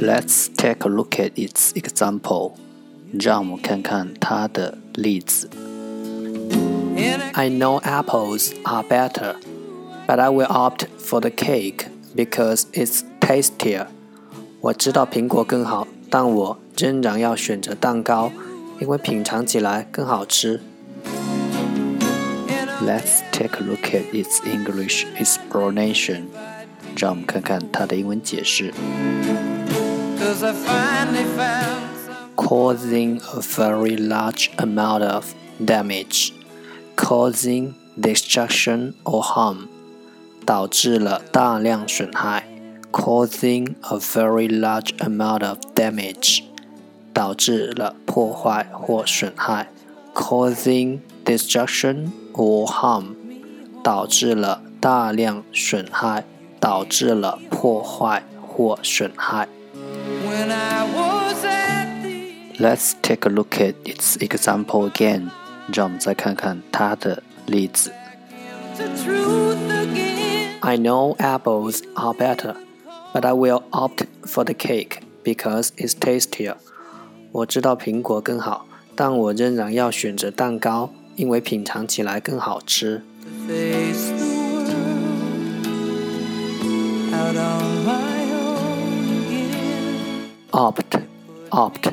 Let's take a look at its example. 让我们看看它的例子。I know apples are better, but I will opt for the cake because it's tastier. 我知道苹果更好，但我仍然要选择蛋糕，因为品尝起来更好吃。Let's take a look at its English explanation. 让我们看看它的英文解释。 causing a very large amount of damage, causing destruction or harm，导致了大量损害，causing a very large amount of damage，导致了破坏或损害，causing destruction or harm，导致了大量损害，导致了破坏或损害。 Let's take a look at its example again. 让我们再看看它的例子。I know apples are better, but I will opt for the cake because it's tastier. 我知道苹果更好，但我仍然要选择蛋糕，因为品尝起来更好吃。opt opt